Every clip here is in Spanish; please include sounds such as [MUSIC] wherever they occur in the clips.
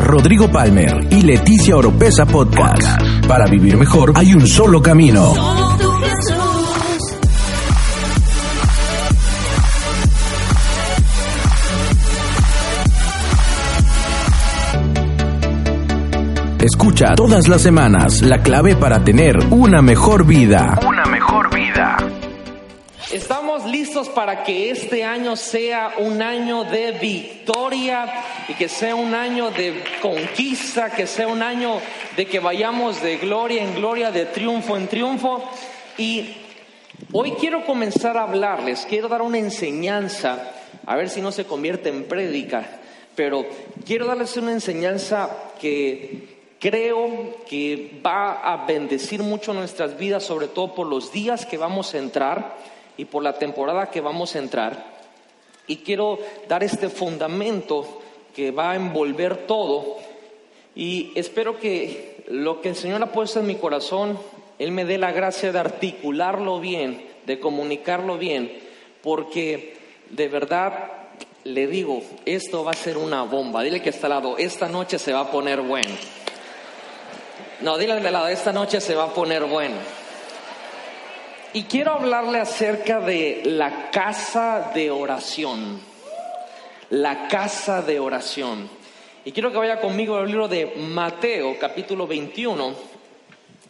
Rodrigo Palmer y Leticia Oropesa Podcast. Para vivir mejor hay un solo camino. Escucha todas las semanas la clave para tener una mejor vida. Una para que este año sea un año de victoria y que sea un año de conquista, que sea un año de que vayamos de gloria en gloria, de triunfo en triunfo. Y hoy quiero comenzar a hablarles, quiero dar una enseñanza, a ver si no se convierte en prédica, pero quiero darles una enseñanza que Creo que va a bendecir mucho nuestras vidas, sobre todo por los días que vamos a entrar y por la temporada que vamos a entrar. Y quiero dar este fundamento que va a envolver todo. Y espero que lo que el Señor ha puesto en mi corazón, Él me dé la gracia de articularlo bien, de comunicarlo bien, porque de verdad le digo, esto va a ser una bomba. Dile que está al lado, esta noche se va a poner bueno. No, dile de lado, esta noche se va a poner bueno. Y quiero hablarle acerca de la casa de oración. La casa de oración. Y quiero que vaya conmigo al libro de Mateo, capítulo 21,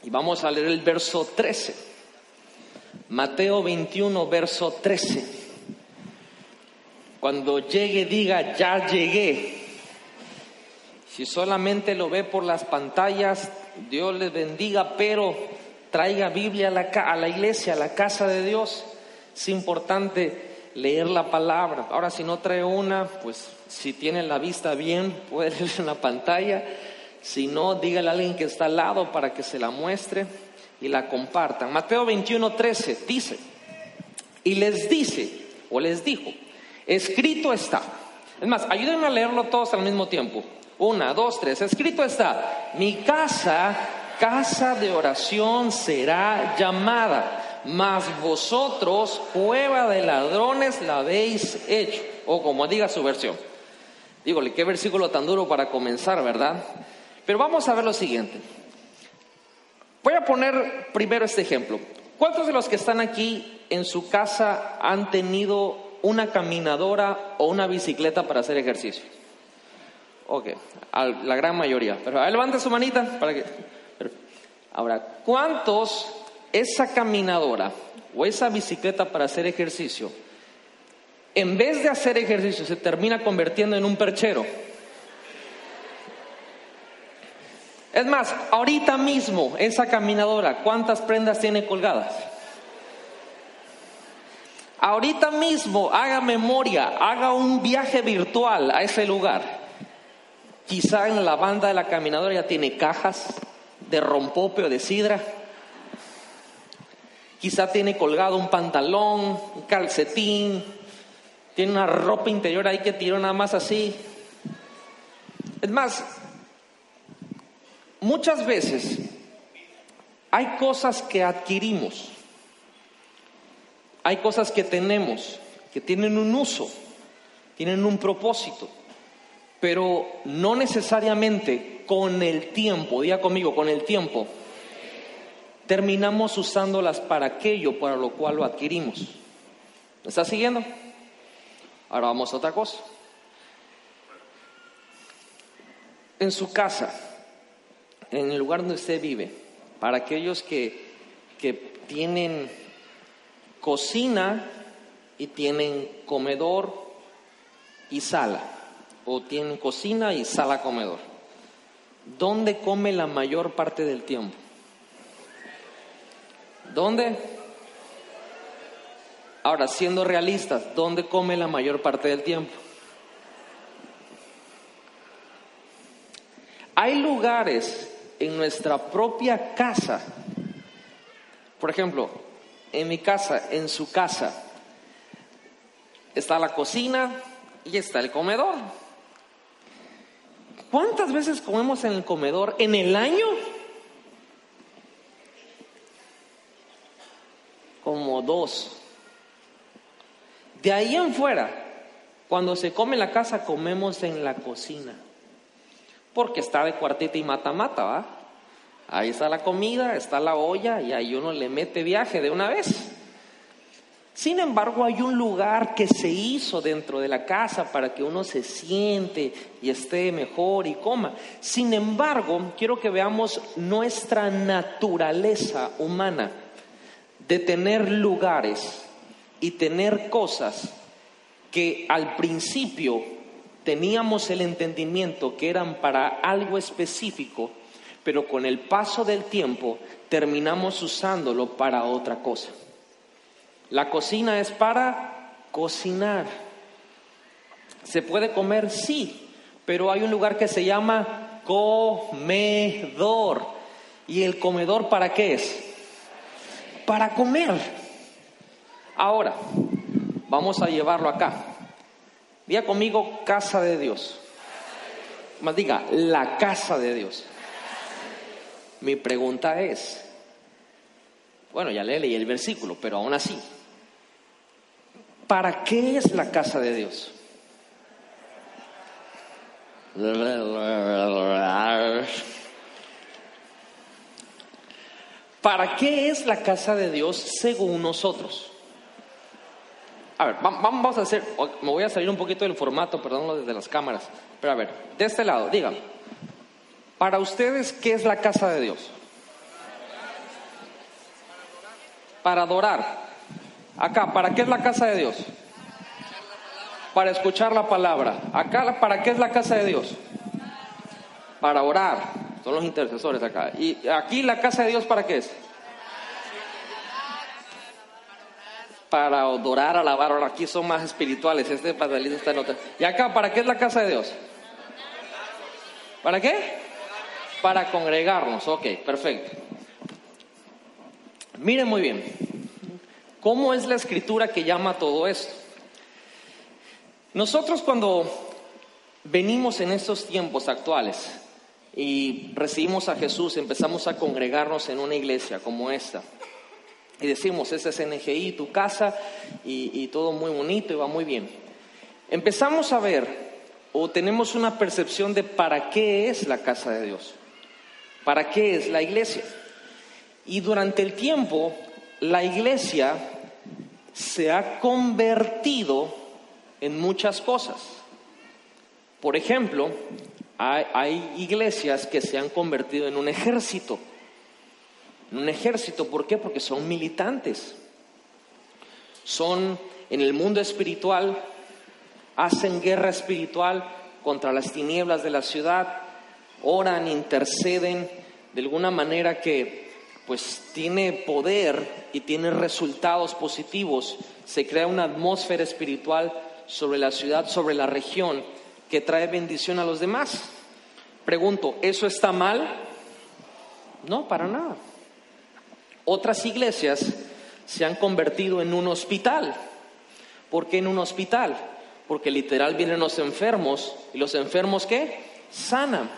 y vamos a leer el verso 13. Mateo 21, verso 13. Cuando llegue, diga, ya llegué. Si solamente lo ve por las pantallas, Dios les bendiga, pero traiga Biblia a la, iglesia, a la casa de Dios. Es importante leer la palabra. Ahora, si no trae una, pues si tiene la vista bien, [LAUGHS] puede leer en la pantalla. Si no, dígale a alguien que está al lado para que se la muestre y la compartan. Mateo 21, 13 dice, y les dice, o les dijo, escrito está. Es más, ayúdenme a leerlo todos al mismo tiempo. Una, dos, tres. Escrito está, mi casa, casa de oración será llamada, mas vosotros, cueva de ladrones, la habéis hecho. O como diga su versión. Dígole, qué versículo tan duro para comenzar, ¿verdad? Pero vamos a ver lo siguiente. Voy a poner primero este ejemplo. ¿Cuántos de los que están aquí en su casa han tenido una caminadora o una bicicleta para hacer ejercicio? Ok, la gran mayoría. Pero levanta su manita para que. Ahora, ¿cuántos esa caminadora o esa bicicleta para hacer ejercicio, en vez de hacer ejercicio, se termina convirtiendo en un perchero? Es más, ahorita mismo esa caminadora, ¿cuántas prendas tiene colgadas? Ahorita mismo haga memoria, haga un viaje virtual a ese lugar Quizá en la banda de la caminadora ya tiene cajas de rompope o de sidra. Quizá tiene colgado un pantalón, un calcetín, tiene una ropa interior ahí que tiró nada más así. Es más, muchas veces hay cosas que adquirimos, hay cosas que tenemos, que tienen un uso, tienen un propósito pero no necesariamente con el tiempo, diga conmigo, con el tiempo, terminamos usándolas para aquello para lo cual lo adquirimos. ¿Me está siguiendo? Ahora vamos a otra cosa. En su casa, en el lugar donde usted vive, para aquellos que, que tienen cocina y tienen comedor y sala o tienen cocina y sala comedor. ¿Dónde come la mayor parte del tiempo? ¿Dónde? Ahora, siendo realistas, ¿dónde come la mayor parte del tiempo? Hay lugares en nuestra propia casa, por ejemplo, en mi casa, en su casa, está la cocina y está el comedor. ¿Cuántas veces comemos en el comedor en el año? Como dos. De ahí en fuera, cuando se come en la casa, comemos en la cocina. porque está de cuartita y mata-mata, ¿va? Ahí está la comida, está la olla y ahí uno le mete viaje de una vez. Sin embargo, hay un lugar que se hizo dentro de la casa para que uno se siente y esté mejor y coma. Sin embargo, quiero que veamos nuestra naturaleza humana de tener lugares y tener cosas que al principio teníamos el entendimiento que eran para algo específico, pero con el paso del tiempo terminamos usándolo para otra cosa. La cocina es para cocinar. ¿Se puede comer? Sí, pero hay un lugar que se llama comedor. ¿Y el comedor para qué es? Para comer. Ahora, vamos a llevarlo acá. Diga conmigo casa de Dios. Más diga, la casa de Dios. Mi pregunta es, bueno, ya le leí el versículo, pero aún así, ¿Para qué es la casa de Dios? ¿Para qué es la casa de Dios según nosotros? A ver, vamos a hacer, me voy a salir un poquito del formato, perdón, desde las cámaras, pero a ver, de este lado, digan, para ustedes, ¿qué es la casa de Dios? Para adorar. Acá, ¿para qué es la casa de Dios? Para escuchar la palabra. Acá, ¿para qué es la casa de Dios? Para orar. Son los intercesores acá. ¿Y aquí la casa de Dios para qué es? Para adorar, alabar. Ahora aquí son más espirituales. Este pastelito está en otra. ¿Y acá para qué es la casa de Dios? ¿Para qué? Para congregarnos. Ok, perfecto. Miren muy bien. ¿Cómo es la escritura que llama todo esto? Nosotros cuando venimos en estos tiempos actuales y recibimos a Jesús, empezamos a congregarnos en una iglesia como esta. Y decimos, ese es NGI, tu casa, y, y todo muy bonito y va muy bien. Empezamos a ver o tenemos una percepción de para qué es la casa de Dios, para qué es la iglesia. Y durante el tiempo la iglesia se ha convertido en muchas cosas. Por ejemplo, hay, iglesias que se han convertido en un ejército. En un ejército, ¿por qué? Porque son militantes. Son en el mundo espiritual, hacen guerra espiritual contra las tinieblas de la ciudad, oran, interceden de alguna manera que pues tiene poder y tiene resultados positivos, se crea una atmósfera espiritual sobre la ciudad, sobre la región, que trae bendición a los demás. Pregunto, ¿eso está mal? No, para nada. Otras iglesias se han convertido en un hospital. ¿Por qué en un hospital? Porque literal vienen los enfermos y los enfermos ¿qué? Sanan.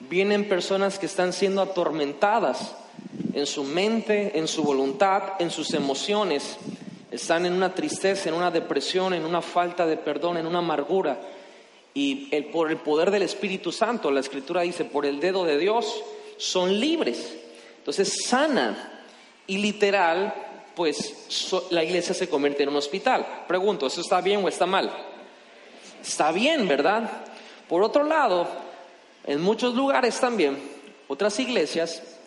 Vienen personas que están siendo atormentadas en su mente, en su voluntad, en sus emociones. Están en una tristeza, en una depresión, en una falta de perdón, en una amargura. Y el, por el poder del Espíritu Santo, la Escritura dice, por el dedo de Dios, son libres. Entonces sana y literal, pues la iglesia se convierte en un hospital. Pregunto, ¿eso está bien o está mal? Está bien, ¿verdad? Por otro lado, en muchos lugares también, otras iglesias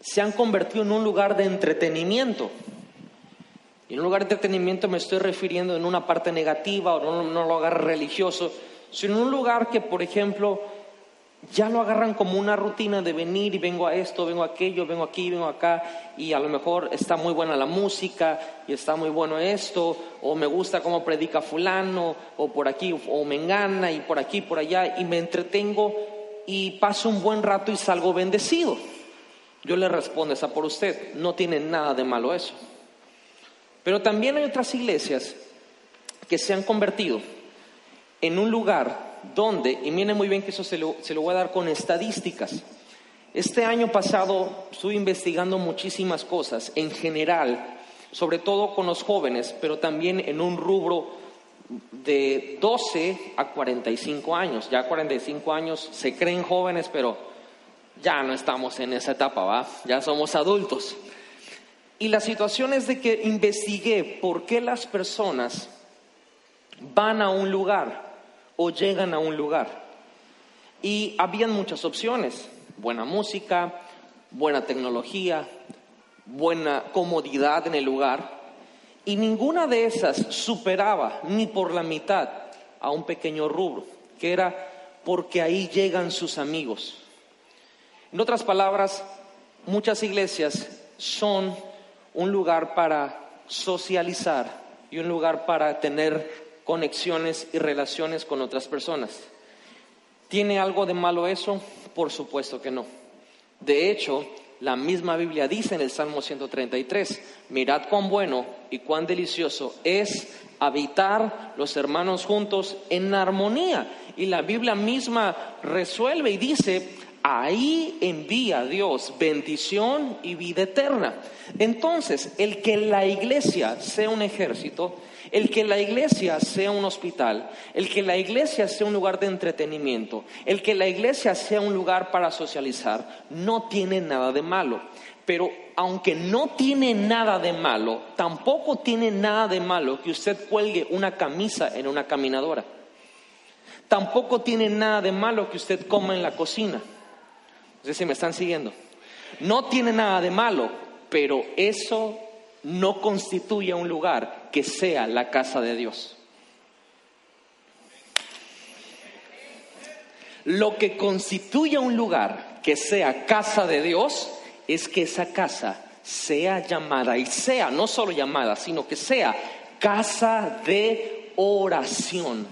se han convertido en un lugar de entretenimiento. Y en un lugar de entretenimiento me estoy refiriendo en una parte negativa o no, no lo agarra religioso, sino en un lugar que, por ejemplo, ya lo agarran como una rutina de venir y vengo a esto, vengo a aquello, vengo aquí, vengo acá, y a lo mejor está muy buena la música y está muy bueno esto, o me gusta cómo predica fulano, o por aquí, o me engana y por aquí, por allá, y me entretengo y paso un buen rato y salgo bendecido. Yo le respondo, esa por usted, no tiene nada de malo eso. Pero también hay otras iglesias que se han convertido en un lugar donde, y miren muy bien que eso se lo, se lo voy a dar con estadísticas, este año pasado estuve investigando muchísimas cosas en general, sobre todo con los jóvenes, pero también en un rubro de 12 a 45 años. Ya 45 años se creen jóvenes, pero ya no estamos en esa etapa, ¿va? Ya somos adultos. Y la situación es de que investigué por qué las personas van a un lugar o llegan a un lugar. Y habían muchas opciones. Buena música, buena tecnología, buena comodidad en el lugar. Y ninguna de esas superaba ni por la mitad a un pequeño rubro, que era porque ahí llegan sus amigos. En otras palabras, muchas iglesias son un lugar para socializar y un lugar para tener conexiones y relaciones con otras personas. ¿Tiene algo de malo eso? Por supuesto que no. De hecho, la misma Biblia dice en el Salmo 133, mirad cuán bueno y cuán delicioso es habitar los hermanos juntos en armonía. Y la Biblia misma resuelve y dice, ahí envía Dios bendición y vida eterna. Entonces, el que la iglesia sea un ejército, el que la iglesia sea un hospital, el que la iglesia sea un lugar de entretenimiento, el que la iglesia sea un lugar para socializar, no tiene nada de malo. Pero aunque no tiene nada de malo, tampoco tiene nada de malo que usted cuelgue una camisa en una caminadora. Tampoco tiene nada de malo que usted coma en la cocina. No sé si me están siguiendo. No tiene nada de malo, pero eso no constituye un lugar que sea la casa de Dios. Lo que constituye un lugar que sea casa de Dios es que esa casa sea llamada y sea no solo llamada, sino que sea casa de oración.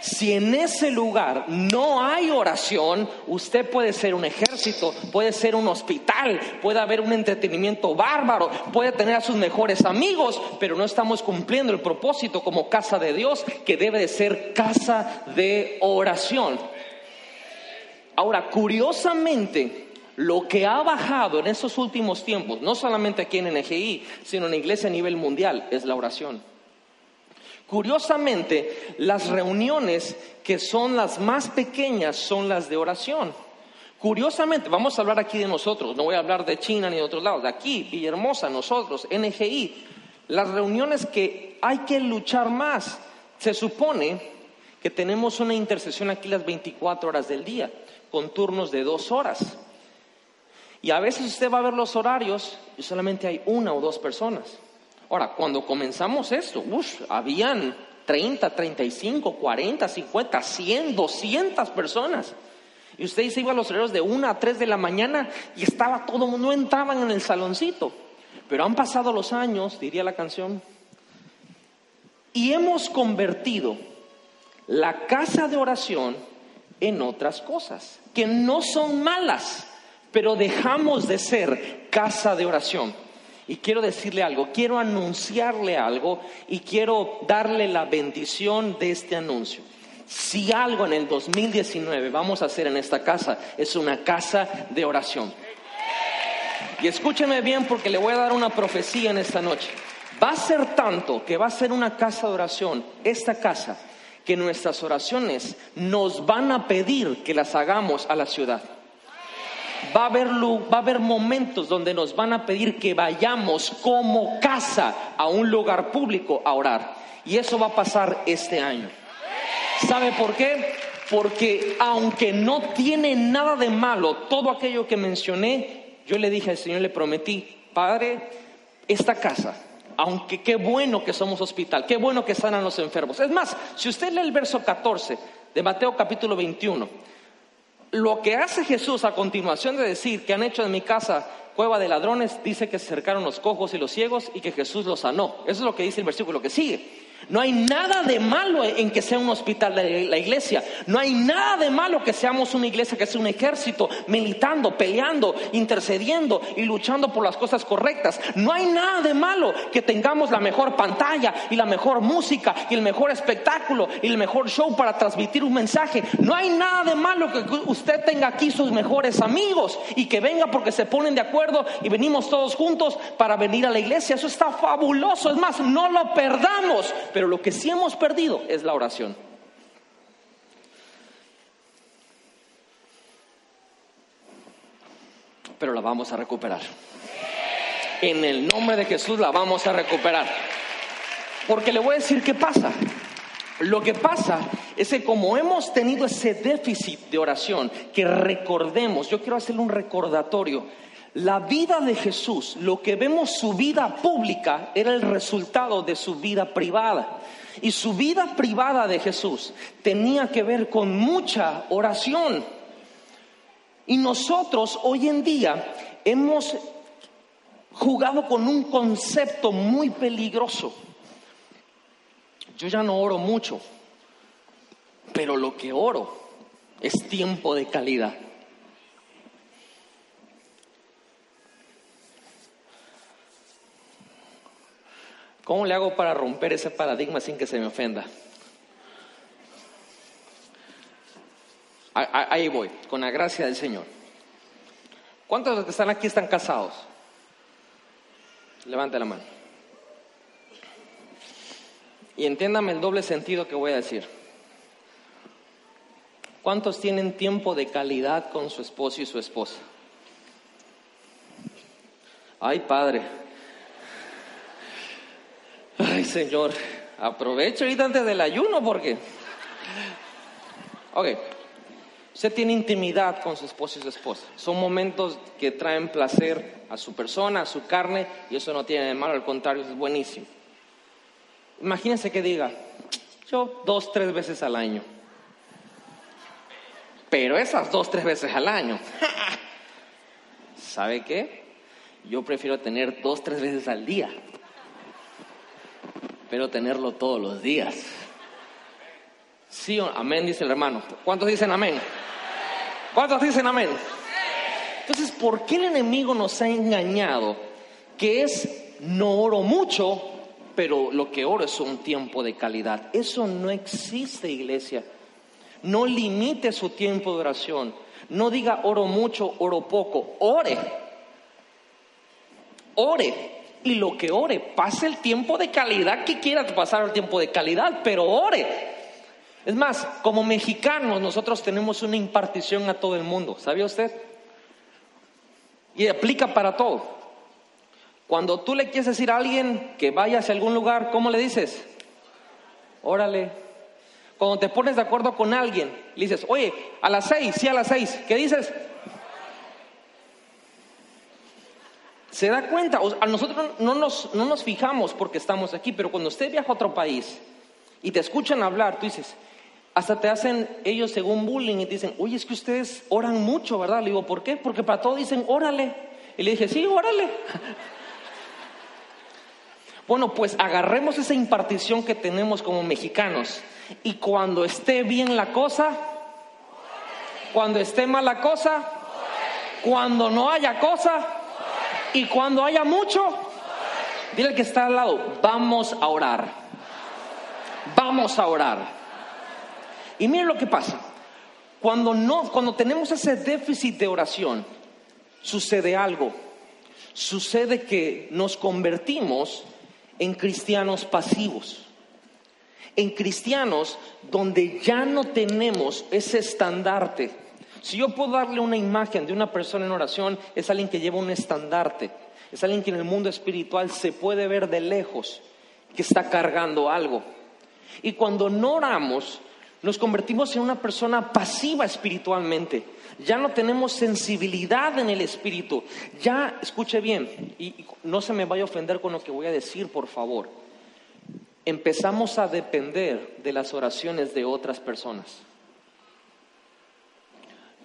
Si en ese lugar no hay oración, usted puede ser un ejército, puede ser un hospital, puede haber un entretenimiento bárbaro, puede tener a sus mejores amigos, pero no estamos cumpliendo el propósito como casa de Dios, que debe de ser casa de oración. Ahora, curiosamente, lo que ha bajado en estos últimos tiempos, no solamente aquí en NGI, sino en la iglesia a nivel mundial, es la oración. Curiosamente, las reuniones que son las más pequeñas son las de oración. Curiosamente, vamos a hablar aquí de nosotros, no voy a hablar de China ni de otros lados, de aquí, Villahermosa, nosotros, NGI, las reuniones que hay que luchar más. Se supone que tenemos una intercesión aquí las 24 horas del día, con turnos de dos horas. Y a veces usted va a ver los horarios y solamente hay una o dos personas. Ahora, cuando comenzamos esto, habían 30, 35, 40, 50, 100, 200 personas. Y usted se iba a los horarios de 1 a 3 de la mañana y estaba todo, no entraban en el saloncito. Pero han pasado los años, diría la canción, y hemos convertido la casa de oración en otras cosas, que no son malas, pero dejamos de ser casa de oración. Y quiero decirle algo, quiero anunciarle algo y quiero darle la bendición de este anuncio. Si algo en el 2019 vamos a hacer en esta casa es una casa de oración. Y escúcheme bien porque le voy a dar una profecía en esta noche. Va a ser tanto que va a ser una casa de oración, esta casa, que nuestras oraciones nos van a pedir que las hagamos a la ciudad va a, haber, va a haber momentos donde nos van a pedir que vayamos como casa a un lugar público a orar. Y eso va a pasar este año. ¿Sabe por qué? Porque aunque no tiene nada de malo todo aquello que mencioné, yo le dije al Señor, le prometí, Padre, esta casa, aunque qué bueno que somos hospital, qué bueno que sanan los enfermos. Es más, si usted lee el verso 14 de Mateo capítulo 21, lo que hace Jesús a continuación de decir que han hecho en mi casa cueva de ladrones, dice que se acercaron los cojos y los ciegos y que Jesús los sanó. Eso es lo que dice el versículo que sigue. No hay nada de malo en que sea un hospital de la iglesia. No hay nada de malo que seamos una iglesia que sea un ejército militando, peleando, intercediendo y luchando por las cosas correctas. No hay nada de malo que tengamos la mejor pantalla y la mejor música y el mejor espectáculo y el mejor show para transmitir un mensaje. No hay nada de malo que usted tenga aquí sus mejores amigos y que venga porque se ponen de acuerdo y venimos todos juntos para venir a la iglesia. Eso está fabuloso. Es más, no lo perdamos pero lo que sí hemos perdido es la oración. Pero la vamos a recuperar. En el nombre de Jesús la vamos a recuperar. Porque le voy a decir qué pasa. Lo que pasa es que como hemos tenido ese déficit de oración, que recordemos, yo quiero hacerle un recordatorio, la vida de Jesús, lo que vemos su vida pública, era el resultado de su vida privada. Y su vida privada de Jesús tenía que ver con mucha oración. Y nosotros hoy en día hemos jugado con un concepto muy peligroso. Yo ya no oro mucho, pero lo que oro es tiempo de calidad. ¿Cómo le hago para romper ese paradigma sin que se me ofenda? Ahí voy, con la gracia del Señor. ¿Cuántos de los que están aquí están casados? Levante la mano. Y entiéndame el doble sentido que voy a decir. ¿Cuántos tienen tiempo de calidad con su esposo y su esposa? Ay, Padre, Ay, Señor, aprovecho ahorita antes del ayuno porque... Ok, usted tiene intimidad con su esposo y su esposa. Son momentos que traen placer a su persona, a su carne, y eso no tiene de malo, al contrario, es buenísimo. Imagínense que diga, yo dos, tres veces al año. Pero esas dos, tres veces al año, [LAUGHS] ¿sabe qué? Yo prefiero tener dos, tres veces al día pero tenerlo todos los días. Sí, amén, dice el hermano. ¿Cuántos dicen amén? ¿Cuántos dicen amén? Entonces, ¿por qué el enemigo nos ha engañado? Que es, no oro mucho, pero lo que oro es un tiempo de calidad. Eso no existe, iglesia. No limite su tiempo de oración. No diga oro mucho, oro poco. Ore. Ore y lo que ore, pase el tiempo de calidad que quiera pasar el tiempo de calidad, pero ore. Es más, como mexicanos nosotros tenemos una impartición a todo el mundo, ¿sabía usted? Y aplica para todo. Cuando tú le quieres decir a alguien que vaya hacia algún lugar, ¿cómo le dices? Órale. Cuando te pones de acuerdo con alguien, le dices, oye, a las seis, sí a las seis, ¿qué dices? Se da cuenta, a nosotros no nos, no nos fijamos porque estamos aquí, pero cuando usted viaja a otro país y te escuchan hablar, tú dices, hasta te hacen ellos según bullying y te dicen, oye, es que ustedes oran mucho, ¿verdad? Le digo, ¿por qué? Porque para todo dicen, órale. Y le dije, sí, órale. [LAUGHS] bueno, pues agarremos esa impartición que tenemos como mexicanos y cuando esté bien la cosa, cuando esté mal la cosa, cuando no haya cosa, y cuando haya mucho, dile al que está al lado, vamos a orar. Vamos a orar. Y miren lo que pasa. Cuando no, cuando tenemos ese déficit de oración, sucede algo. Sucede que nos convertimos en cristianos pasivos. En cristianos donde ya no tenemos ese estandarte si yo puedo darle una imagen de una persona en oración, es alguien que lleva un estandarte, es alguien que en el mundo espiritual se puede ver de lejos, que está cargando algo. Y cuando no oramos, nos convertimos en una persona pasiva espiritualmente. Ya no tenemos sensibilidad en el espíritu. Ya, escuche bien, y no se me vaya a ofender con lo que voy a decir, por favor. Empezamos a depender de las oraciones de otras personas.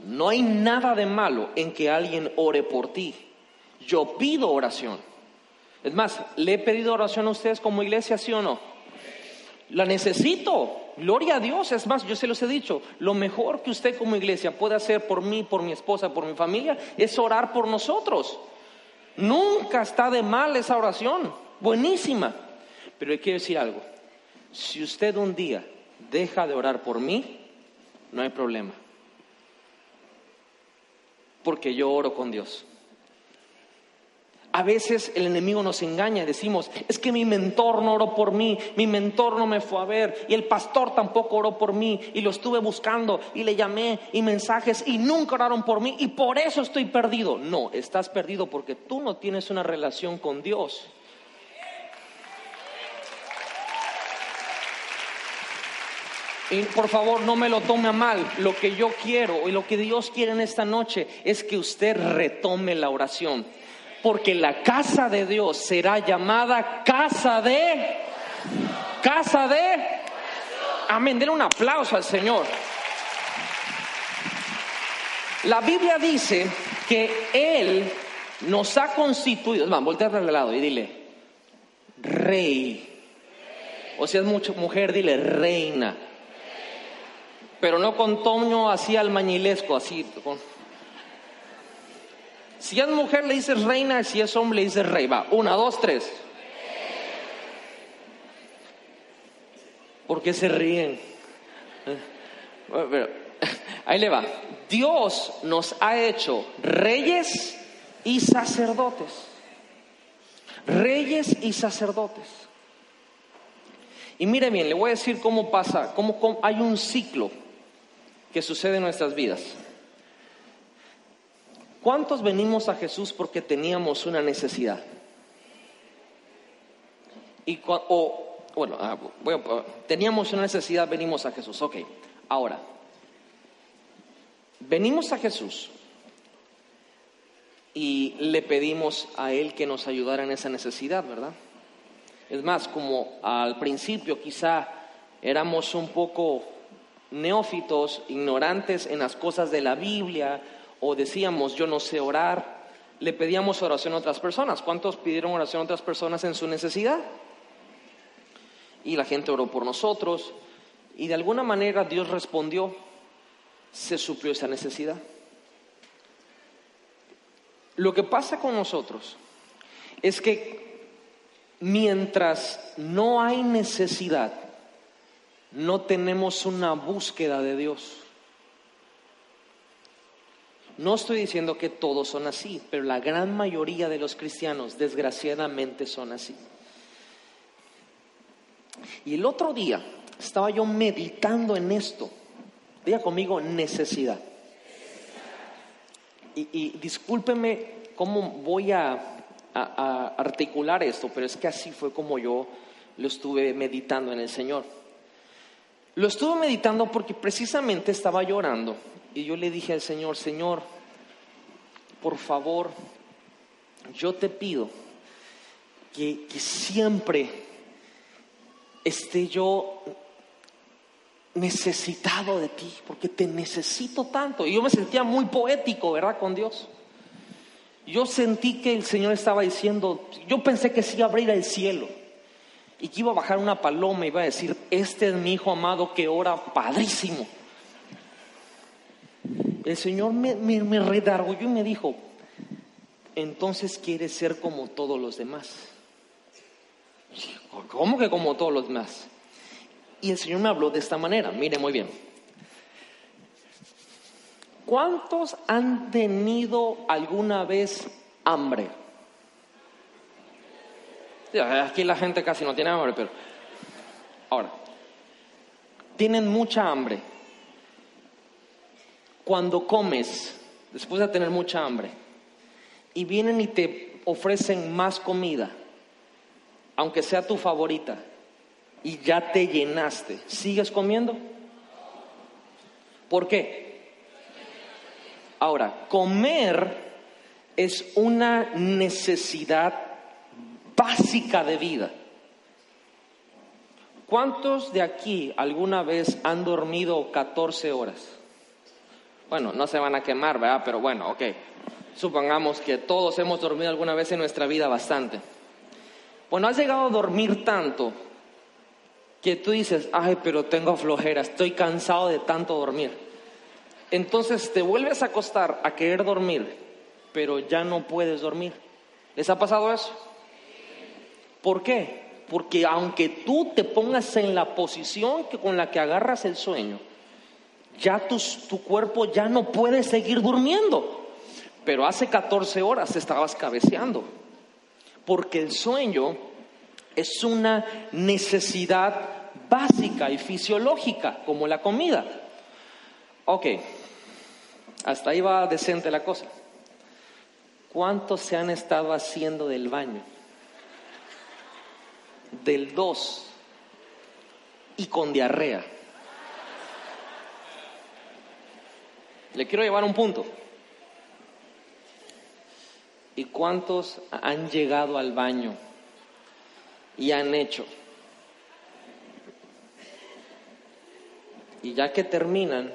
No hay nada de malo en que alguien ore por ti. Yo pido oración. Es más, ¿le he pedido oración a ustedes como iglesia, sí o no? La necesito. Gloria a Dios. Es más, yo se los he dicho, lo mejor que usted como iglesia puede hacer por mí, por mi esposa, por mi familia, es orar por nosotros. Nunca está de mal esa oración. Buenísima. Pero le quiero decir algo. Si usted un día deja de orar por mí, no hay problema porque yo oro con Dios. A veces el enemigo nos engaña decimos, es que mi mentor no oró por mí, mi mentor no me fue a ver y el pastor tampoco oró por mí y lo estuve buscando y le llamé y mensajes y nunca oraron por mí y por eso estoy perdido. No, estás perdido porque tú no tienes una relación con Dios. Por favor, no me lo tome a mal. Lo que yo quiero y lo que Dios quiere en esta noche es que usted retome la oración porque la casa de Dios será llamada casa de... Casa de... Amén, denle un aplauso al Señor. La Biblia dice que Él nos ha constituido, vamos, voltearle al lado y dile, rey. O si es mucho mujer, dile reina. Pero no con tono así almañilesco, así. Si es mujer le dices reina, si es hombre le dices rey. Va, una, dos, tres. ¿Por qué se ríen? [LAUGHS] Ahí le va. Dios nos ha hecho reyes y sacerdotes. Reyes y sacerdotes. Y mire bien, le voy a decir cómo pasa, cómo hay un ciclo que sucede en nuestras vidas. ¿Cuántos venimos a Jesús porque teníamos una necesidad? Y, o, bueno, ah, teníamos una necesidad, venimos a Jesús. Ok, ahora, venimos a Jesús y le pedimos a Él que nos ayudara en esa necesidad, ¿verdad? Es más, como al principio quizá éramos un poco neófitos, ignorantes en las cosas de la Biblia, o decíamos yo no sé orar, le pedíamos oración a otras personas. ¿Cuántos pidieron oración a otras personas en su necesidad? Y la gente oró por nosotros y de alguna manera Dios respondió, se suplió esa necesidad. Lo que pasa con nosotros es que mientras no hay necesidad, no tenemos una búsqueda de Dios. No estoy diciendo que todos son así, pero la gran mayoría de los cristianos desgraciadamente son así. Y el otro día estaba yo meditando en esto. Diga conmigo necesidad. Y, discúlpeme cómo voy a articular esto, pero es que así fue como yo lo estuve meditando en el Señor. Lo estuve meditando porque precisamente estaba llorando y yo le dije al Señor, Señor, por favor, yo te pido que, siempre esté yo necesitado de ti, porque te necesito tanto. Y yo me sentía muy poético, ¿verdad? Con Dios. Yo sentí que el Señor estaba diciendo, yo pensé que sí abrir el cielo y que iba a bajar una paloma y iba a decir, este es mi hijo amado que ora padrísimo el Señor me, me, y me dijo, entonces quieres ser como todos los demás. ¿Cómo que como todos los demás? Y el Señor me habló de esta manera, mire muy bien. ¿Cuántos han tenido alguna vez hambre? Aquí la gente casi no tiene hambre, pero ahora, tienen mucha hambre cuando comes, después de tener mucha hambre, y vienen y te ofrecen más comida, aunque sea tu favorita, y ya te llenaste, ¿sigues comiendo? ¿Por qué? Ahora, comer es una necesidad básica de vida. ¿Cuántos de aquí alguna vez han dormido 14 horas? Bueno, no se van a quemar, ¿verdad? Pero bueno, ok. Supongamos que todos hemos dormido alguna vez en nuestra vida bastante. Bueno, has llegado a dormir tanto que tú dices, ay, pero tengo flojera, estoy cansado de tanto dormir. Entonces te vuelves a acostar a querer dormir, pero ya no puedes dormir. ¿Les ha pasado eso? ¿Por qué? Porque aunque tú te pongas en la posición que con la que agarras el sueño, ya tu, tu cuerpo ya no puede seguir durmiendo. Pero hace 14 horas estabas cabeceando. porque el sueño es una necesidad básica y fisiológica, como la comida. Ok, hasta ahí va decente la cosa. ¿Cuántos se han estado haciendo del baño? Del 2 y con diarrea. Le quiero llevar un punto. ¿Y cuántos han llegado al baño y han hecho? Y ya que terminan,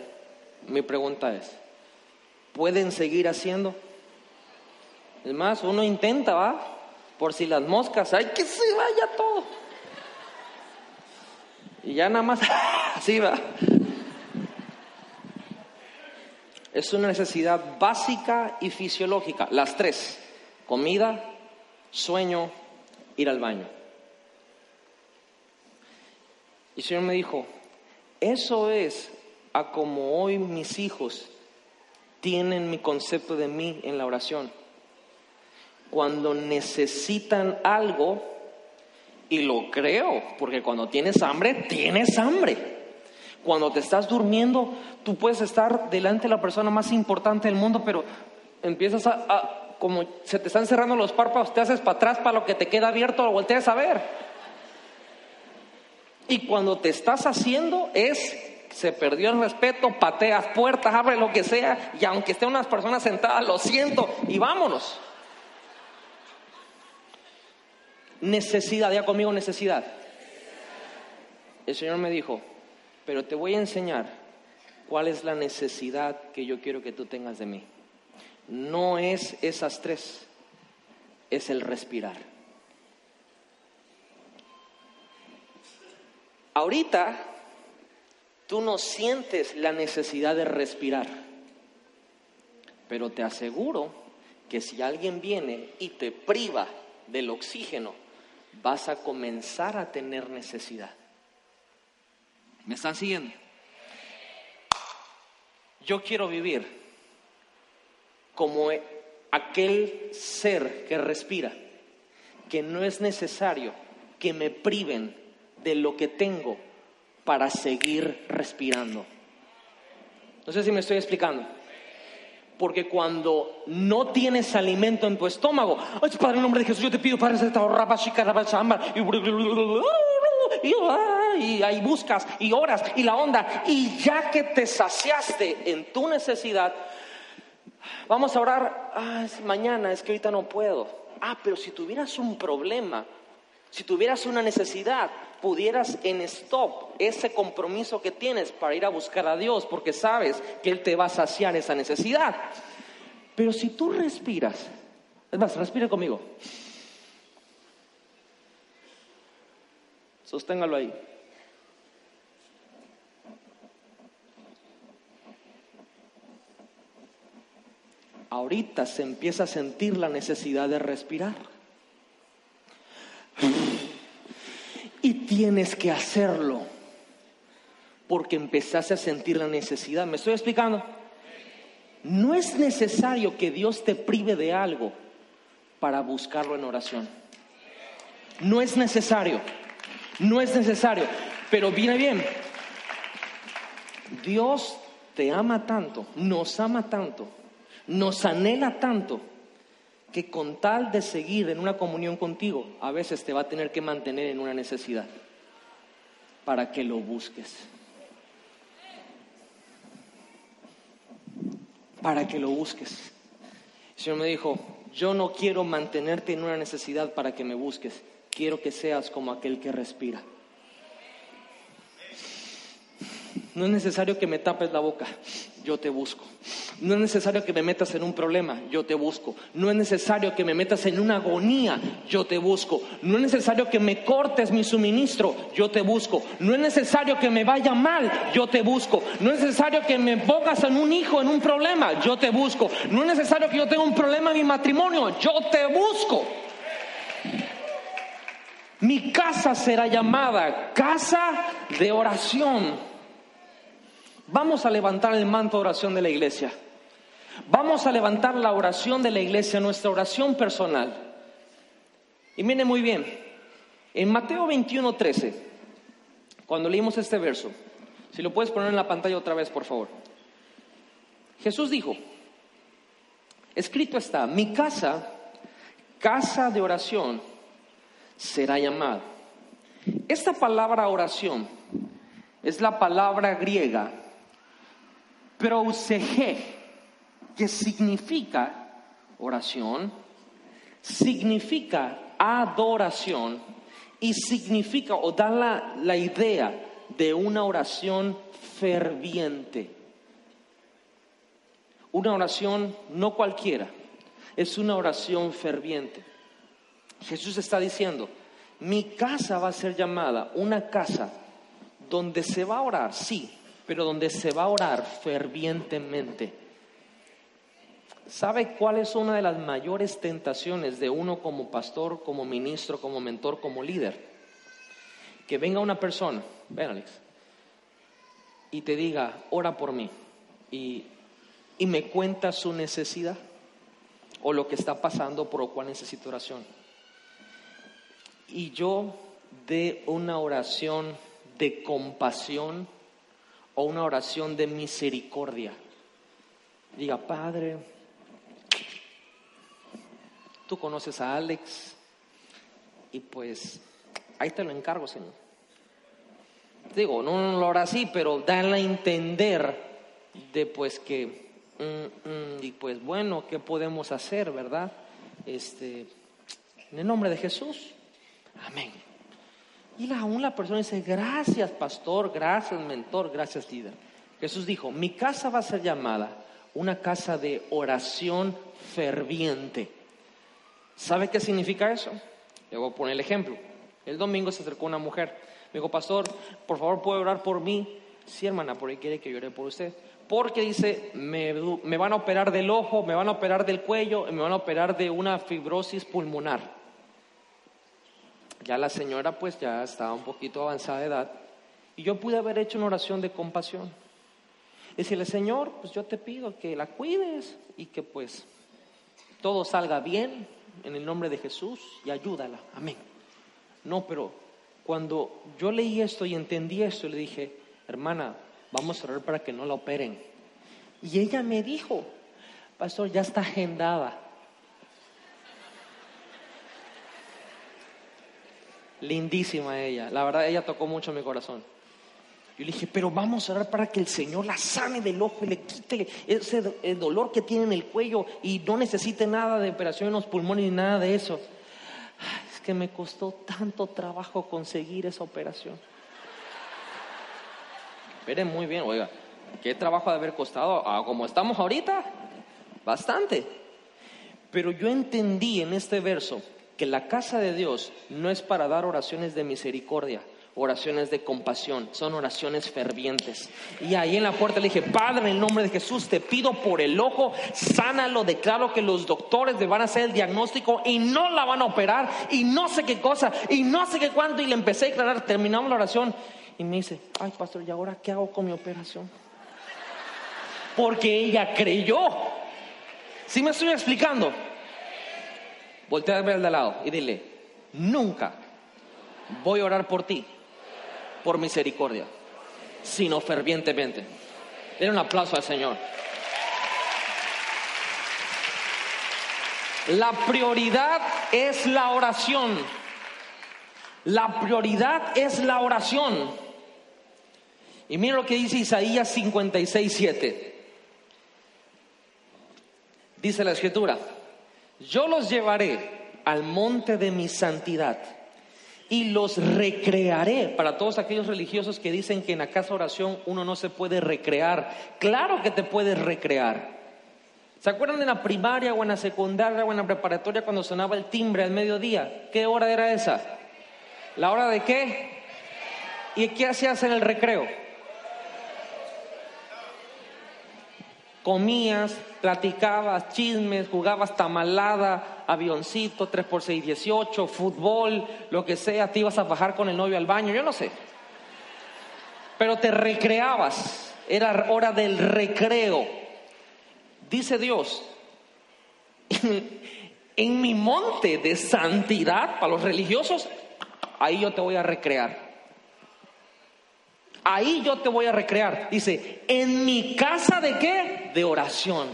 mi pregunta es, ¿pueden seguir haciendo? Es más, uno intenta, ¿va? Por si las moscas, hay que se vaya todo. Y ya nada más, [LAUGHS] así va. Es una necesidad básica y fisiológica, las tres, comida, sueño, ir al baño. Y el Señor me dijo, eso es a como hoy mis hijos tienen mi concepto de mí en la oración. Cuando necesitan algo, y lo creo, porque cuando tienes hambre, tienes hambre. Cuando te estás durmiendo, tú puedes estar delante de la persona más importante del mundo, pero empiezas a, como se te están cerrando los párpados, te haces para atrás para lo que te queda abierto, lo volteas a ver. Y cuando te estás haciendo es, se perdió el respeto, pateas puertas, abre lo que sea, y aunque estén unas personas sentadas, lo siento, y vámonos. Necesidad, ya conmigo necesidad. El Señor me dijo, pero te voy a enseñar cuál es la necesidad que yo quiero que tú tengas de mí. No es esas tres, es el respirar. Ahorita tú no sientes la necesidad de respirar, pero te aseguro que si alguien viene y te priva del oxígeno, vas a comenzar a tener necesidad. ¿Me están siguiendo? Yo quiero vivir como aquel ser que respira, que no es necesario que me priven de lo que tengo para seguir respirando. No sé si me estoy explicando. Porque cuando no tienes alimento en tu estómago, ay, Padre, en nombre de Jesús, yo te pido, Padre, y ahí buscas y oras y la onda, y ya que te saciaste en tu necesidad, vamos a orar, ah, mañana, es que ahorita no puedo. Ah, pero si tuvieras un problema, si tuvieras una necesidad, pudieras en stop ese compromiso que tienes para ir a buscar a Dios, porque sabes que Él te va a saciar esa necesidad. Pero si tú respiras, es más, respire conmigo. Sosténgalo ahí. Ahorita se empieza a sentir la necesidad de respirar. Y tienes que hacerlo porque empezaste a sentir la necesidad. ¿Me estoy explicando? No es necesario que Dios te prive de algo para buscarlo en oración. No es necesario. No es necesario. Pero viene bien. Dios te ama tanto, nos ama tanto, nos anhela tanto que con tal de seguir en una comunión contigo, a veces te va a tener que mantener en una necesidad para que lo busques. Para que lo busques. El Señor me dijo, yo no quiero mantenerte en una necesidad para que me busques, quiero que seas como aquel que respira. No es necesario que me tapes la boca, yo te busco. No es necesario que me metas en un problema, yo te busco. No es necesario que me metas en una agonía, yo te busco. No es necesario que me cortes mi suministro, yo te busco. No es necesario que me vaya mal, yo te busco. No es necesario que me pongas en un hijo, en un problema, yo te busco. No es necesario que yo tenga un problema en mi matrimonio, yo te busco. Mi casa será llamada casa de oración. Vamos a levantar el manto de oración de la iglesia. Vamos a levantar la oración de la iglesia, nuestra oración personal. Y miren muy bien, en Mateo 21, 13, cuando leímos este verso, si lo puedes poner en la pantalla otra vez, por favor. Jesús dijo, escrito está, mi casa, casa de oración, será llamada. Esta palabra oración es la palabra griega prousege, que significa oración, significa adoración y significa o da la, la idea de una oración ferviente. Una oración no cualquiera, es una oración ferviente. Jesús está diciendo, mi casa va a ser llamada una casa donde se va a orar, sí, pero donde se va a orar fervientemente. ¿Sabe cuál es una de las mayores tentaciones de uno como pastor, como ministro, como mentor, como líder? Que venga una persona, ven Alex, y te diga, ora por mí, y, y me cuenta su necesidad o lo que está pasando por lo cual necesito oración. Y yo de una oración de compasión o una oración de misericordia. Diga, Padre, tú conoces a Alex y pues ahí te lo encargo, Señor. Digo, no, lo hará así, pero dale a entender de pues que, mm, mm, y pues bueno, ¿qué podemos hacer, verdad? Este, en el nombre de Jesús. Amén. Y aún la persona dice, gracias pastor, gracias mentor, gracias líder. Jesús dijo, mi casa va a ser llamada una casa de oración ferviente. ¿Sabe qué significa eso? Le voy a poner el ejemplo. El domingo se acercó una mujer. Me dijo, pastor, por favor, ¿puede orar por mí? Sí, hermana, por ahí quiere que llore por usted. Porque dice, me, me van a operar del ojo, me van a operar del cuello, me van a operar de una fibrosis pulmonar. Ya la señora pues ya estaba un poquito avanzada de edad y yo pude haber hecho una oración de compasión. Decirle, Señor, pues yo te pido que la cuides y que pues todo salga bien en el nombre de Jesús y ayúdala. Amén. No, pero cuando yo leí esto y entendí esto, le dije, hermana, vamos a orar para que no la operen. Y ella me dijo, pastor, ya está agendada. Lindísima ella. La verdad, ella tocó mucho mi corazón. Yo le dije, pero vamos a orar para que el Señor la sane del ojo y le quite ese el dolor que tiene en el cuello y no necesite nada de operación en los pulmones ni nada de eso. Es que me costó tanto trabajo conseguir esa operación. Esperen muy bien, oiga, ¿qué trabajo de haber costado? Ah, como estamos ahorita, bastante. Pero yo entendí en este verso que la casa de Dios no es para dar oraciones de misericordia, oraciones de compasión, son oraciones fervientes. Y ahí en la puerta le dije, Padre, en el nombre de Jesús, te pido por el ojo, sánalo, declaro que los doctores le van a hacer el diagnóstico y no la van a operar y no sé qué cosa y no sé qué cuánto. Y le empecé a declarar, terminamos la oración y me dice, ay pastor, ¿y ahora qué hago con mi operación? Porque ella creyó. ¿Sí me estoy explicando? Voltea a ver al de lado y dile, nunca voy a orar por ti, por misericordia, sino fervientemente. Denle un aplauso al Señor. La prioridad es la oración. La prioridad es la oración. Y mira lo que dice Isaías 56, 7. Dice la escritura. Yo los llevaré al monte de mi santidad y los recrearé. Para todos aquellos religiosos que dicen que en la casa oración uno no se puede recrear, claro que te puedes recrear. ¿Se acuerdan de la primaria o en la secundaria o en la preparatoria cuando sonaba el timbre al mediodía? ¿Qué hora era esa? ¿La hora de qué? ¿Y qué hacías en el recreo? Comías, platicabas, chismes, jugabas tamalada, avioncito, 3x6, 18, fútbol, lo que sea, te ibas a bajar con el novio al baño, yo no sé. Pero te recreabas, era hora del recreo. Dice Dios, en mi monte de santidad para los religiosos, ahí yo te voy a recrear. Ahí yo te voy a recrear. Dice, en mi casa de qué? De oración.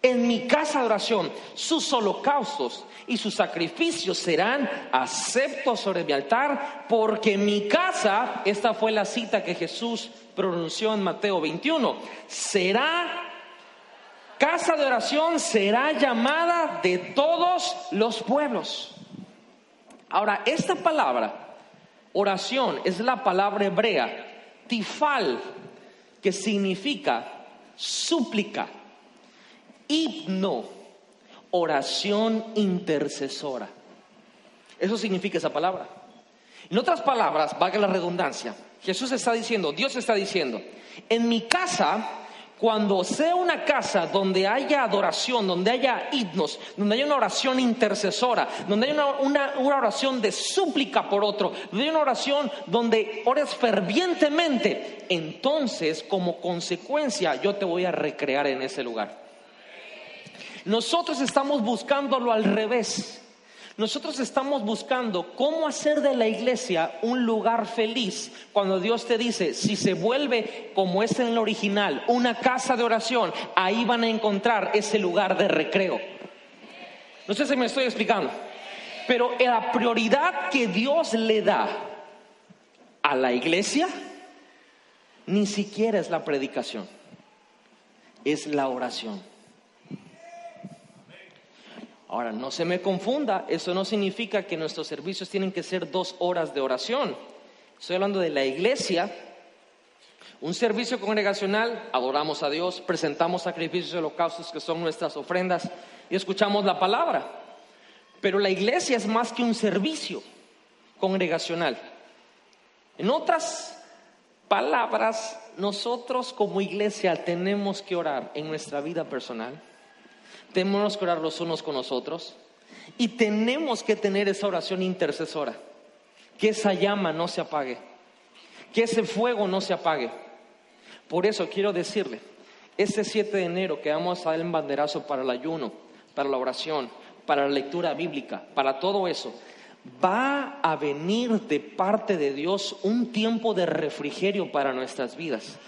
En mi casa de oración, sus holocaustos y sus sacrificios serán aceptos sobre mi altar, porque mi casa, esta fue la cita que Jesús pronunció en Mateo 21, será casa de oración, será llamada de todos los pueblos. Ahora, esta palabra, oración, es la palabra hebrea, tifal, que significa súplica, himno, oración intercesora. Eso significa esa palabra. En otras palabras, valga la redundancia, Jesús está diciendo, Dios está diciendo, en mi casa cuando sea una casa donde haya adoración, donde haya himnos, donde haya una oración intercesora, donde haya una, oración de súplica por otro, donde haya una oración donde ores fervientemente, entonces como consecuencia yo te voy a recrear en ese lugar. Nosotros estamos buscándolo al revés. Nosotros estamos buscando cómo hacer de la iglesia un lugar feliz cuando Dios te dice, si se vuelve como es en el original, una casa de oración, ahí van a encontrar ese lugar de recreo. No sé si me estoy explicando, pero la prioridad que Dios le da a la iglesia ni siquiera es la predicación, es la oración. Ahora, no se me confunda, eso no significa que nuestros servicios tienen que ser dos horas de oración. Estoy hablando de la iglesia. Un servicio congregacional, adoramos a Dios, presentamos sacrificios y holocaustos que son nuestras ofrendas y escuchamos la palabra. Pero la iglesia es más que un servicio congregacional. En otras palabras, nosotros como iglesia tenemos que orar en nuestra vida personal tenemos que orar los unos con los otros y tenemos que tener esa oración intercesora. Que esa llama no se apague, que ese fuego no se apague. Por eso quiero decirle, este 7 de enero que vamos a dar el banderazo para el ayuno, para la oración, para la lectura bíblica, para todo eso, va a venir de parte de Dios un tiempo de refrigerio para nuestras vidas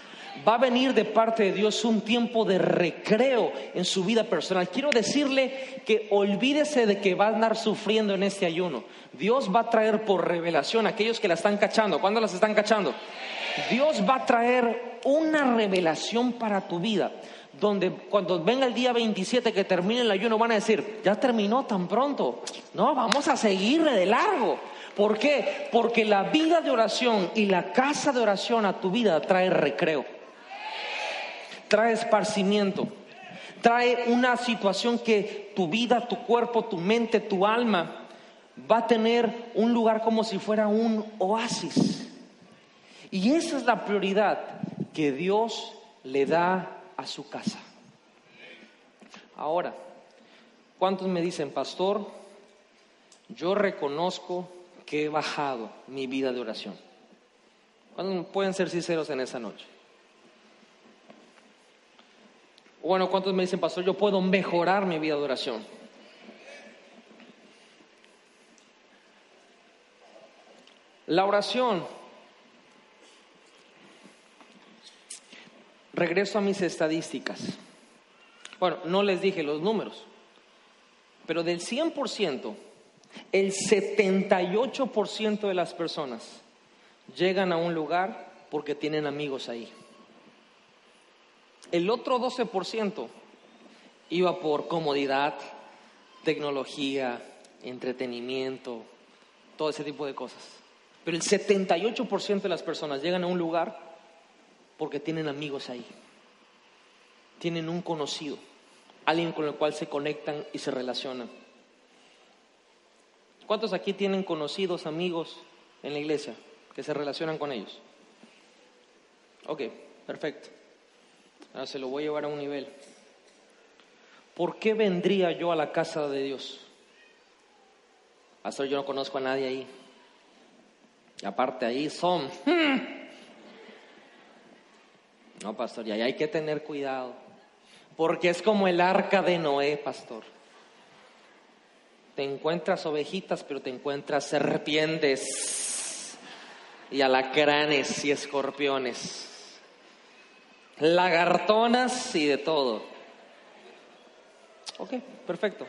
va a venir de parte de Dios un tiempo de recreo en su vida personal. Quiero decirle que olvídese de que va a andar sufriendo en este ayuno. Dios va a traer por revelación a aquellos que la están cachando. ¿Cuándo las están cachando? Dios va a traer una revelación para tu vida. Donde cuando venga el día 27 que termine el ayuno van a decir, ya terminó tan pronto. No, vamos a seguirle de largo. ¿Por qué? Porque la vida de oración y la casa de oración a tu vida trae recreo trae esparcimiento, trae una situación que tu vida, tu cuerpo, tu mente, tu alma va a tener un lugar como si fuera un oasis. Y esa es la prioridad que Dios le da a su casa. Ahora, ¿cuántos me dicen, pastor? Yo reconozco que he bajado mi vida de oración. ¿Cuántos pueden ser sinceros en esa noche? Bueno, ¿cuántos me dicen, pastor, yo puedo mejorar mi vida de oración? La oración. Regreso a mis estadísticas. Bueno, no les dije los números, pero del 100%, el 78% de las personas llegan a un lugar porque tienen amigos ahí. El otro 12% iba por comodidad, tecnología, entretenimiento, todo ese tipo de cosas. Pero el 78% de las personas llegan a un lugar porque tienen amigos ahí. Tienen un conocido, alguien con el cual se conectan y se relacionan. ¿Cuántos aquí tienen conocidos, amigos en la iglesia que se relacionan con ellos? Ok, perfecto. Ahora se lo voy a llevar a un nivel. ¿Por qué vendría yo a la casa de Dios? Pastor, yo no conozco a nadie ahí. Y aparte ahí son. [LAUGHS] No, pastor, y ahí hay que tener cuidado. Porque es como el arca de Noé, pastor. te encuentras ovejitas, pero te encuentras serpientes y alacranes y escorpiones, lagartonas y de todo. Ok, perfecto.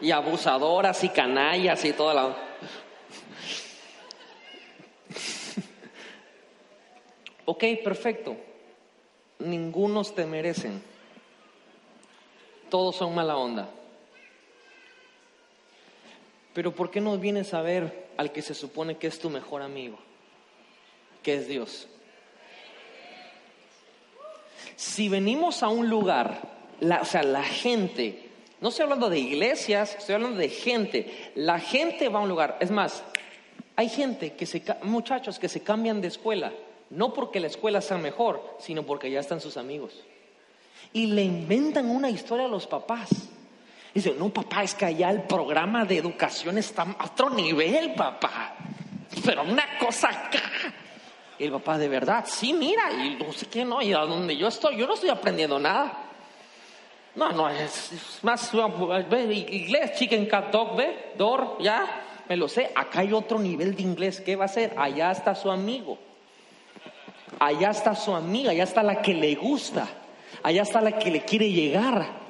Y abusadoras y canallas y toda la... [LAUGHS] ok, perfecto ningunos te merecen. Todos son mala onda. Pero ¿por qué no vienes a ver al que se supone que es tu mejor amigo? Que es Dios. Si venimos a un lugar, o sea, la gente, no estoy hablando de iglesias, estoy hablando de gente. La gente va a un lugar. Es más, hay gente que se, muchachos que se cambian de escuela no porque la escuela sea mejor, sino porque ya están sus amigos. Y le inventan una historia a los papás. Dicen, no, papá, es que allá el programa de educación está a otro nivel, papá. Pero una cosa acá. Y el papá, de verdad, sí, mira, y no sé qué, no, y a donde yo estoy, yo no estoy aprendiendo nada. No, no, es, más, ve, inglés, chicken cat dog, ve, door, ya, me lo sé. Acá hay otro nivel de inglés, ¿qué va a hacer? Allá está su amigo. Allá está su amiga, allá está la que le gusta, allá está la que le quiere llegar.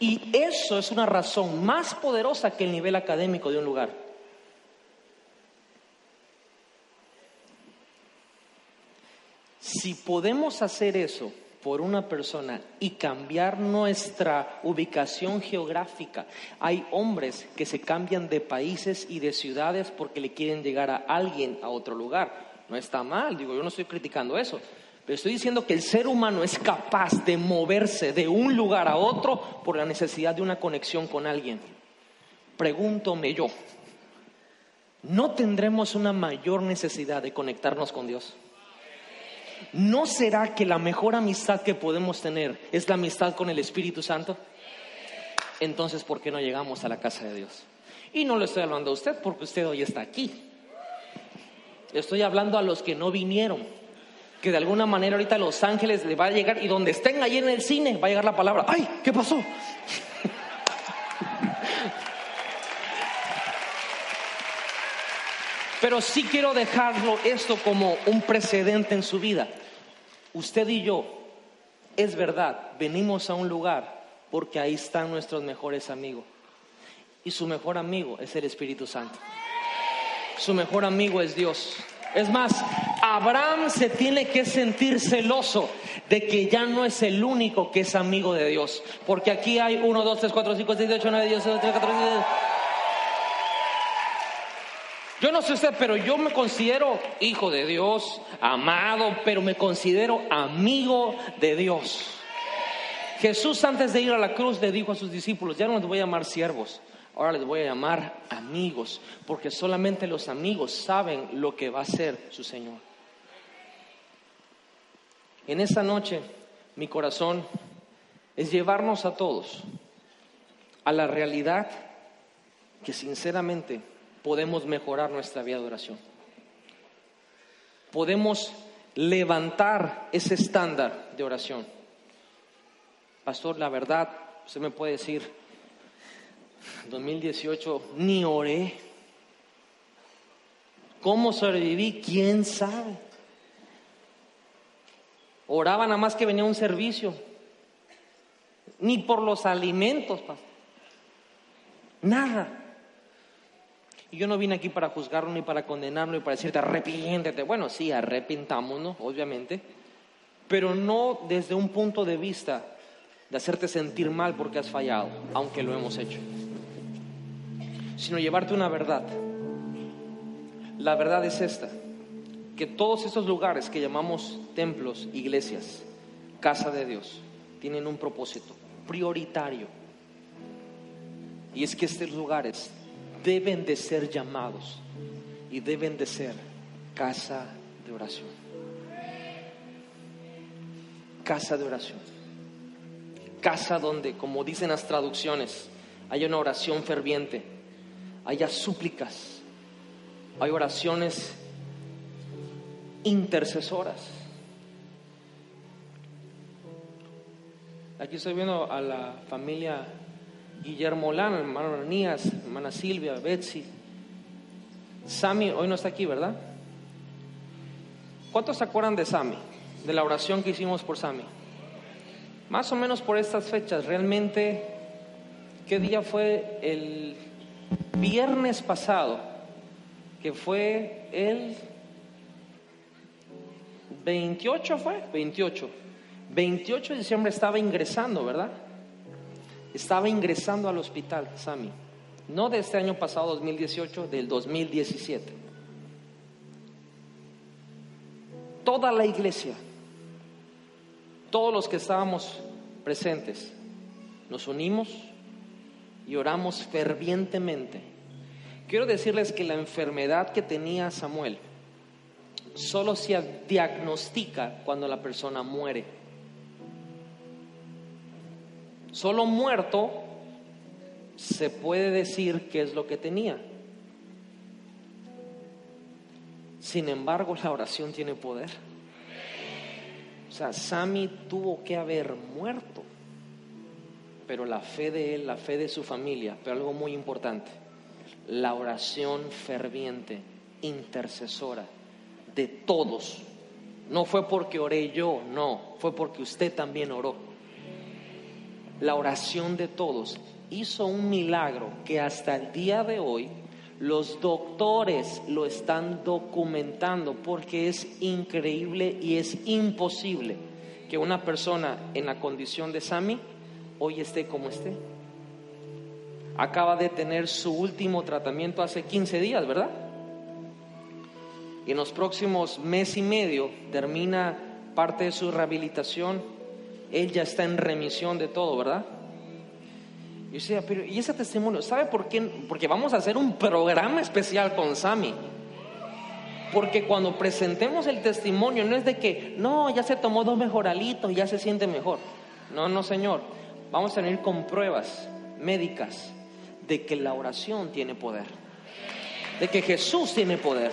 Y eso es una razón más poderosa que el nivel académico de un lugar. Si podemos hacer eso por una persona y cambiar nuestra ubicación geográfica, hay hombres que se cambian de países y de ciudades porque le quieren llegar a alguien a otro lugar. No está mal, digo, yo no estoy criticando eso. Estoy diciendo que el ser humano es capaz de moverse de un lugar a otro por la necesidad de una conexión con alguien. Pregúntome yo, ¿no tendremos una mayor necesidad de conectarnos con Dios? ¿No será que la mejor amistad que podemos tener es la amistad con el Espíritu Santo? Entonces, ¿por qué no llegamos a la casa de Dios? Y no le estoy hablando a usted porque usted hoy está aquí. Estoy hablando a los que no vinieron. Que de alguna manera ahorita a Los Ángeles le va a llegar y donde estén ahí en el cine va a llegar la palabra. ¡Ay! ¿Qué pasó? [LAUGHS] Pero sí quiero dejarlo esto como un precedente en su vida. Usted y yo, es verdad, venimos a un lugar porque ahí están nuestros mejores amigos. Y su mejor amigo es el Espíritu Santo su mejor amigo es Dios. Es más, Abraham se tiene que sentir celoso de que ya no es el único que es amigo de Dios. Porque aquí hay 1, 2, 3, 4, 5, 6, 8, 9, 10, 11, 12, 13, 14, 15. Yo no sé usted, pero yo me considero hijo de Dios, amado, pero me considero amigo de Dios. Jesús antes de ir a la cruz le dijo a sus discípulos, ya no les voy a llamar siervos, Ahora les voy a llamar amigos, porque solamente los amigos saben lo que va a hacer su Señor. En esta noche, mi corazón es llevarnos a todos a la realidad que sinceramente podemos mejorar nuestra vida de oración. Podemos levantar ese estándar de oración. Pastor, la verdad, usted me puede decir, 2018 ni oré. ¿Cómo sobreviví? ¿Quién sabe? Oraba nada más que venía un servicio. Ni por los alimentos, Nada. Y yo no vine aquí para juzgarlo, ni para condenarlo, ni para decirte arrepiéntete. Bueno, sí, arrepintámonos, obviamente. Pero no desde un punto de vista de hacerte sentir mal porque has fallado, aunque lo hemos hecho sino llevarte una verdad. La verdad es esta, que todos estos lugares que llamamos templos, iglesias, casa de Dios, tienen un propósito prioritario. Y es que estos lugares deben de ser llamados y deben de ser casa de oración. Casa de oración. Casa donde, como dicen las traducciones, hay una oración ferviente haya súplicas, hay oraciones intercesoras. Aquí estoy viendo a la familia Guillermo Lana, hermano Anías, hermana Silvia, Betsy. Sammy hoy no está aquí, ¿verdad? ¿Cuántos se acuerdan de Sammy? De la oración que hicimos por Sammy. Más o menos por estas fechas, realmente, ¿qué día fue el viernes pasado? Que fue el 28 fue, 28. 28 de diciembre estaba ingresando, ¿verdad? Estaba ingresando al hospital, Sammy. No de este año pasado, 2018, del 2017. Toda la iglesia, todos los que estábamos presentes, nos unimos y oramos fervientemente. Quiero decirles que la enfermedad que tenía Samuel solo se diagnostica cuando la persona muere. Solo muerto se puede decir qué es lo que tenía. Sin embargo, la oración tiene poder. O sea, Sammy tuvo que haber muerto, pero la fe de él, la fe de su familia, pero algo muy importante, la oración ferviente, intercesora de todos. No fue porque oré yo, no, fue porque usted también oró. La oración de todos hizo un milagro que hasta el día de hoy los doctores lo están documentando porque es increíble y es imposible que una persona en la condición de Sami hoy esté como esté. Acaba de tener su último tratamiento hace 15 días, ¿verdad? Y en los próximos mes y medio termina parte de su rehabilitación, él ya está en remisión de todo, ¿verdad? Y decía, pero ¿y ese testimonio? ¿Sabe por qué? Porque vamos a hacer un programa especial con Sami. Porque cuando presentemos el testimonio no es de que, no, ya se tomó dos mejoralitos, ya se siente mejor. No, no, Señor. Vamos a venir con pruebas médicas de que la oración tiene poder. De que Jesús tiene poder.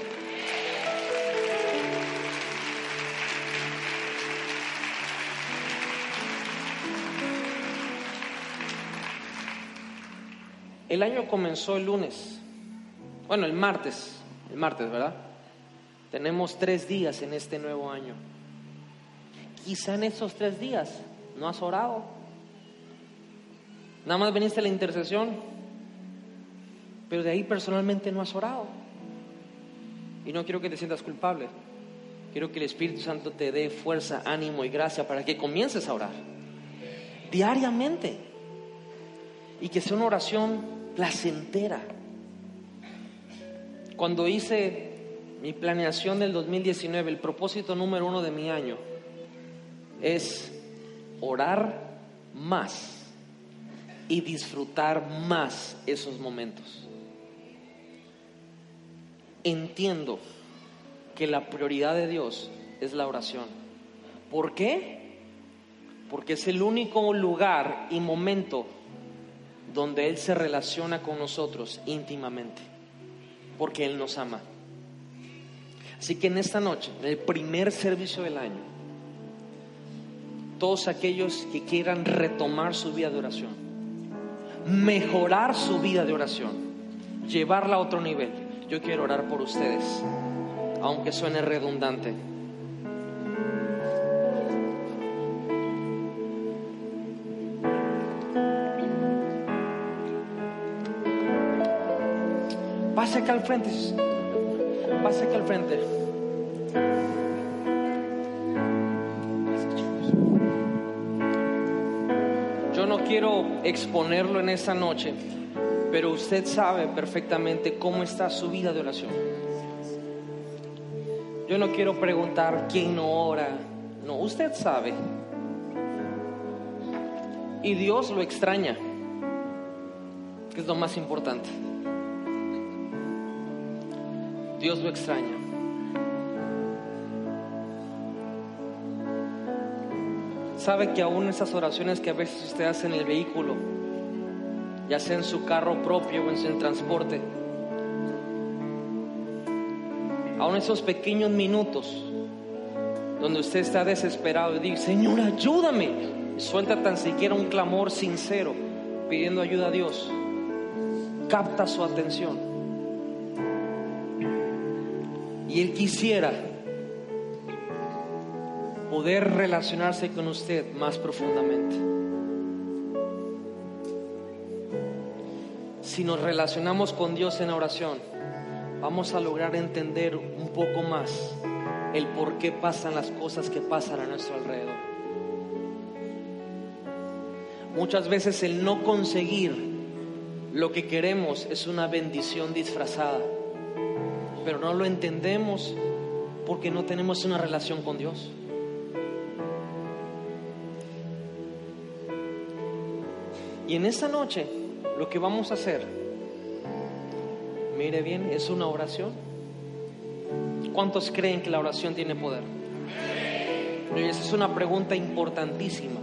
El año comenzó el lunes, bueno, el martes, el martes, ¿verdad? Tenemos tres días en este nuevo año. Quizá en esos tres días no has orado. Nada más veniste a la intercesión, pero de ahí personalmente no has orado. Y no quiero que te sientas culpable. Quiero que el Espíritu Santo te dé fuerza, ánimo y gracia para que comiences a orar. Diariamente. Y que sea una oración placentera. Cuando hice mi planeación del 2019, el propósito número uno de mi año es orar más y disfrutar más esos momentos. Entiendo que la prioridad de Dios es la oración. ¿Por qué? Porque es el único lugar y momento donde Él se relaciona con nosotros íntimamente, porque Él nos ama. Así que en esta noche, en el primer servicio del año, todos aquellos que quieran retomar su vida de oración, mejorar su vida de oración, llevarla a otro nivel, yo quiero orar por ustedes, aunque suene redundante. Al frente. Pase acá al frente. Yo no quiero exponerlo en esta noche, pero usted sabe perfectamente cómo está su vida de oración. Yo no quiero preguntar quién no ora. No, usted sabe. Y Dios lo extraña, que es lo más importante. Dios lo extraña. Sabe que aún esas oraciones que a veces usted hace en el vehículo, ya sea en su carro propio o en su transporte, aún esos pequeños minutos donde usted está desesperado y dice, Señor, ayúdame. suelta tan siquiera un clamor sincero pidiendo ayuda a Dios, capta su atención. Y Él quisiera poder relacionarse con usted más profundamente. Si nos relacionamos con Dios en oración, vamos a lograr entender un poco más el por qué pasan las cosas que pasan a nuestro alrededor. Muchas veces el no conseguir lo que queremos es una bendición disfrazada, pero no lo entendemos porque no tenemos una relación con Dios. Y en esta noche lo que vamos a hacer, mire bien, es una oración. ¿Cuántos creen que la oración tiene poder? Esa es una pregunta importantísima.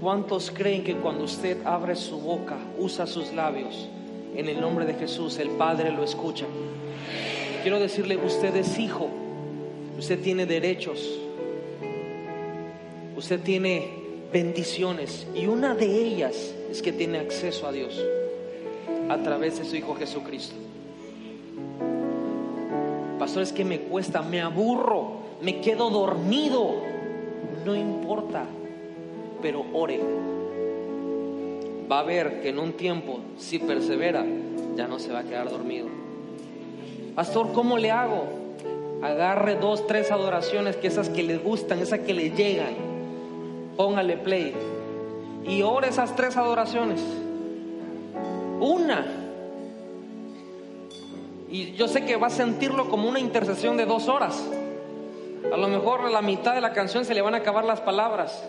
¿Cuántos creen que cuando usted abre su boca, usa sus labios, en el nombre de Jesús, el Padre lo escucha? Quiero decirle, usted es hijo, usted tiene derechos, usted tiene bendiciones y una de ellas es que tiene acceso a Dios a través de su Hijo Jesucristo. Pastor, es que me cuesta, me aburro, me quedo dormido. No importa, pero ore. Va a ver que en un tiempo, si persevera, ya no se va a quedar dormido. Pastor, ¿cómo le hago? Agarre dos, tres adoraciones que esas que le gustan, esas que le llegan. Póngale play y ore esas tres adoraciones. Una. Y yo sé que va a sentirlo como una intercesión de dos horas. A lo mejor a la mitad de la canción se le van a acabar las palabras.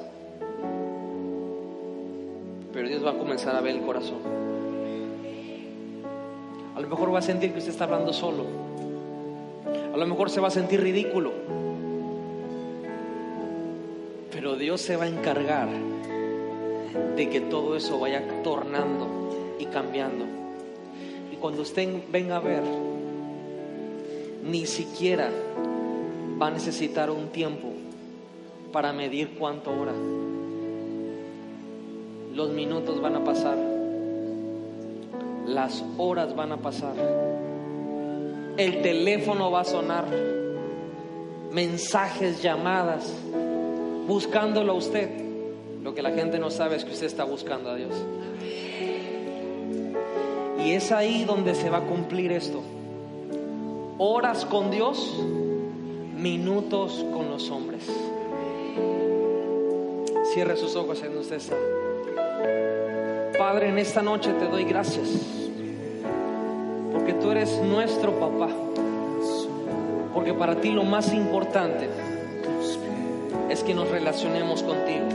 Pero Dios va a comenzar a ver el corazón. A lo mejor va a sentir que usted está hablando solo. A lo mejor se va a sentir ridículo. Pero Dios se va a encargar de que todo eso vaya tornando y cambiando. Y cuando usted venga a ver, ni siquiera va a necesitar un tiempo para medir cuánto hora. Los minutos van a pasar, las horas van a pasar, el teléfono va a sonar, mensajes, llamadas, buscándolo a usted. Lo que la gente no sabe es que usted está buscando a Dios. Y es ahí donde se va a cumplir esto. Horas con Dios, minutos con los hombres. Cierre sus ojos en usted está. Padre, en esta noche te doy gracias. Porque tú eres nuestro papá. Porque para ti lo más importante es que nos relacionemos contigo.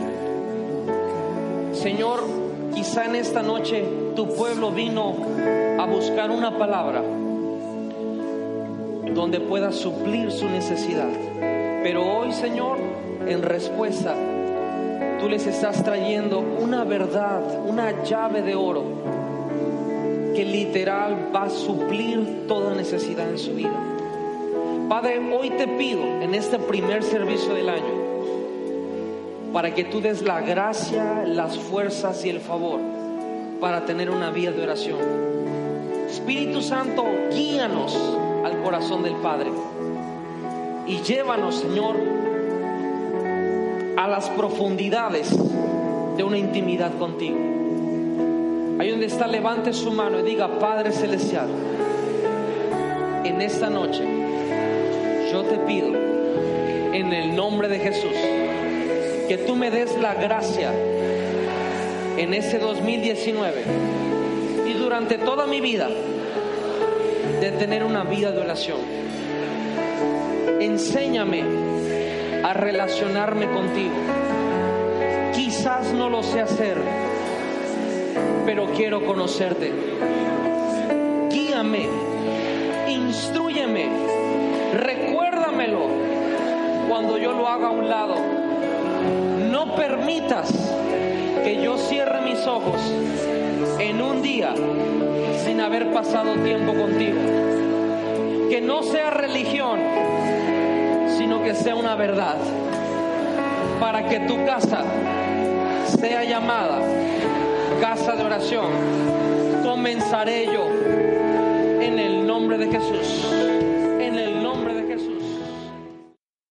Señor, quizá en esta noche tu pueblo vino a buscar una palabra donde pueda suplir su necesidad. Pero hoy, Señor, en respuesta, tú les estás trayendo una verdad, una llave de oro que literal va a suplir toda necesidad en su vida. Padre, hoy te pido en este primer servicio del año, para que tú des la gracia, las fuerzas y el favor para tener una vida de oración. Espíritu Santo, guíanos al corazón del Padre y llévanos, Señor, a las profundidades de una intimidad contigo. Ahí donde está, levante su mano y diga, Padre Celestial, en esta noche yo te pido, en el nombre de Jesús, que tú me des la gracia en ese 2019 y durante toda mi vida de tener una vida de oración. Enséñame a relacionarme contigo. Quizás no lo sé hacer, pero quiero conocerte. Guíame, instruyeme, recuérdamelo cuando yo lo haga a un lado no permitas que yo cierre mis ojos en un día sin haber pasado tiempo contigo. Que no sea religión, que sea una verdad. Para que tu casa sea llamada casa de oración, comenzaré yo en el nombre de Jesús.